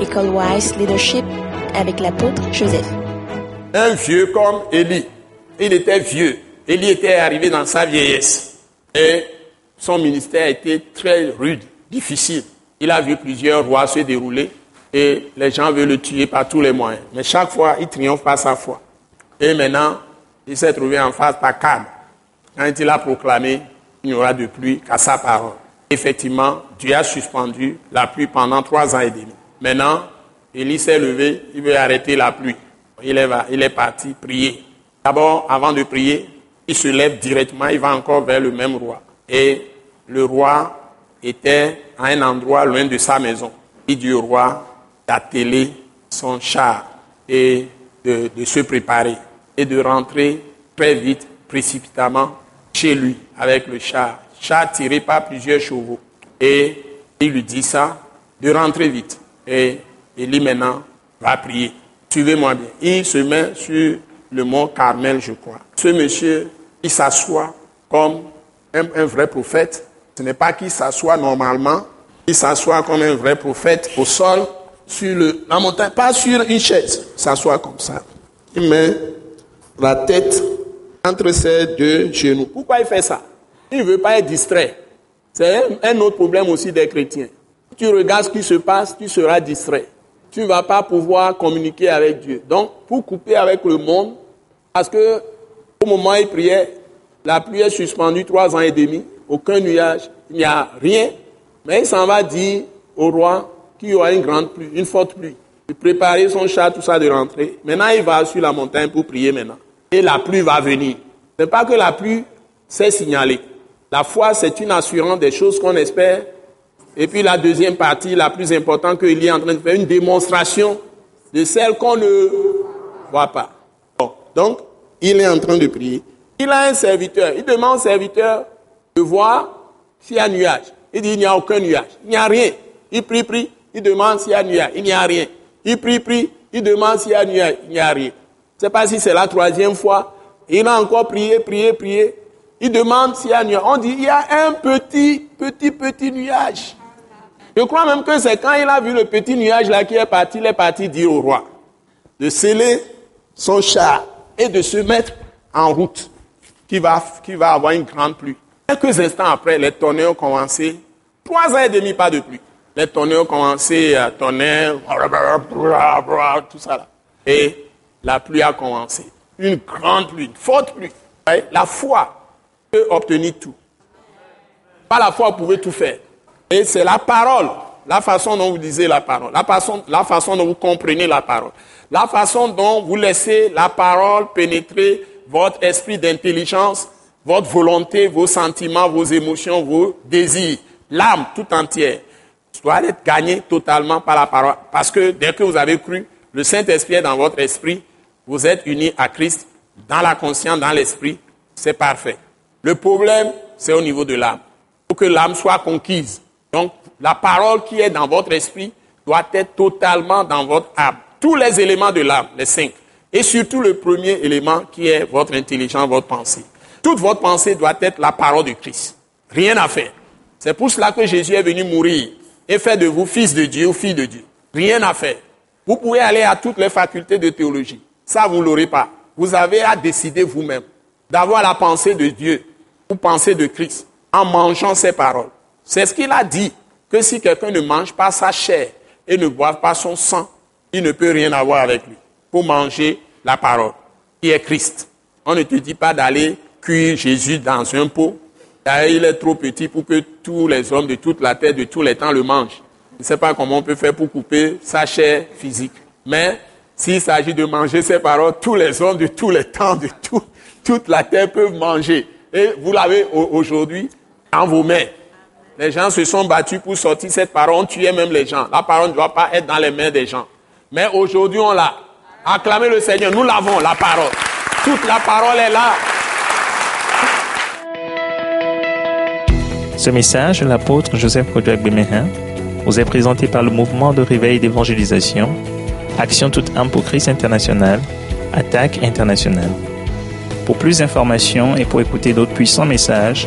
École Wise Leadership avec l'apôtre Joseph. Un vieux comme Élie. Il était vieux. Élie était arrivé dans sa vieillesse. Et son ministère était très rude, difficile. Il a vu plusieurs rois se dérouler et les gens veulent le tuer par tous les moyens. Mais chaque fois, il triomphe par sa foi. Et maintenant, il s'est trouvé en face d'Akab. Quand il a proclamé, il n'y aura de pluie qu'à sa parole. Effectivement, Dieu a suspendu la pluie pendant trois ans et demi. Maintenant, Élie s'est levé, il veut arrêter la pluie. Il est, parti prier. D'abord, avant de prier, il se lève directement, il va encore vers le même roi. Et le roi était à un endroit loin de sa maison. Il dit au roi d'atteler son char et de, de se préparer et de rentrer très vite, précipitamment, chez lui avec le char. Char tiré par plusieurs chevaux. Et il lui dit ça, de rentrer vite. Et Élie maintenant va prier. Suivez-moi bien. Il se met sur le mont Carmel, je crois. Ce monsieur, il s'assoit comme un, vrai prophète. Ce n'est pas qu'il s'assoit normalement. Il s'assoit comme un vrai prophète au sol, sur le, la montagne, pas sur une chaise. Il s'assoit comme ça. Il met la tête entre ses deux genoux. Pourquoi il fait ça? Il ne veut pas être distrait. C'est un autre problème aussi des chrétiens. Tu regardes ce qui se passe, tu seras distrait. Tu ne vas pas pouvoir communiquer avec Dieu. Donc, pour couper avec le monde, parce que au moment où il priait, la pluie est suspendue trois ans et demi, aucun nuage, il n'y a rien. Mais il s'en va dire au roi qu'il y aura une grande pluie, une forte pluie. Il préparer son chat, tout ça de rentrer. Maintenant, il va sur la montagne pour prier maintenant. Et la pluie va venir. Ce n'est pas que la pluie s'est signalée. La foi, c'est une assurance des choses qu'on espère. Et puis la deuxième partie, la plus importante, qu'il est en train de faire une démonstration de celle qu'on ne voit pas. Donc, il est en train de prier. Il a un serviteur. Il demande au serviteur de voir s'il y a nuage. Il dit, il n'y a aucun nuage. Il n'y a rien. Il prie, prie. Il demande s'il y a nuage. Il n'y a rien. Il prie, prie. Il demande s'il y a nuage. Il n'y a rien. Je ne sais pas si c'est la troisième fois. Il a encore prié, prié, prié. Il demande s'il y a nuage. On dit, il y a un petit, petit, petit nuage. Je crois même que c'est quand il a vu le petit nuage là qui est parti, il est parti dire au roi de sceller son char et de se mettre en route, qui va, va avoir une grande pluie. Quelques instants après, les tonnerres ont commencé. Trois ans et demi, pas de pluie. Les tonnerres ont commencé à tonnerre, tout ça là. Et la pluie a commencé. Une grande pluie, une forte pluie. La foi peut obtenir tout. Pas la foi, vous pouvez tout faire. Et c'est la parole, la façon dont vous lisez la parole, la façon, la façon dont vous comprenez la parole, la façon dont vous laissez la parole pénétrer votre esprit d'intelligence, votre volonté, vos sentiments, vos émotions, vos désirs, l'âme tout entière doit être gagnée totalement par la parole. Parce que dès que vous avez cru, le Saint-Esprit est dans votre esprit, vous êtes unis à Christ, dans la conscience, dans l'esprit, c'est parfait. Le problème, c'est au niveau de l'âme. Pour que l'âme soit conquise. Donc, la parole qui est dans votre esprit doit être totalement dans votre âme. Tous les éléments de l'âme, les cinq. Et surtout le premier élément qui est votre intelligence, votre pensée. Toute votre pensée doit être la parole de Christ. Rien à faire. C'est pour cela que Jésus est venu mourir et faire de vous fils de Dieu ou fille de Dieu. Rien à faire. Vous pouvez aller à toutes les facultés de théologie. Ça, vous ne l'aurez pas. Vous avez à décider vous-même d'avoir la pensée de Dieu ou pensée de Christ en mangeant ses paroles. C'est ce qu'il a dit, que si quelqu'un ne mange pas sa chair et ne boit pas son sang, il ne peut rien avoir avec lui. Pour manger la parole, qui est Christ. On ne te dit pas d'aller cuire Jésus dans un pot. Il est trop petit pour que tous les hommes de toute la terre, de tous les temps, le mangent. Je ne sais pas comment on peut faire pour couper sa chair physique. Mais s'il s'agit de manger ses paroles, tous les hommes de tous les temps, de toute la terre peuvent manger. Et vous l'avez aujourd'hui en vos mains. Les gens se sont battus pour sortir cette parole. On tuait même les gens. La parole ne doit pas être dans les mains des gens. Mais aujourd'hui, on l'a. Acclamez le Seigneur. Nous l'avons, la parole. Toute la parole est là. Ce message l'apôtre Joseph Kodouak Bemehin vous est présenté par le mouvement de réveil d'évangélisation, Action toute âme pour Christ international, Attaque internationale. Pour plus d'informations et pour écouter d'autres puissants messages,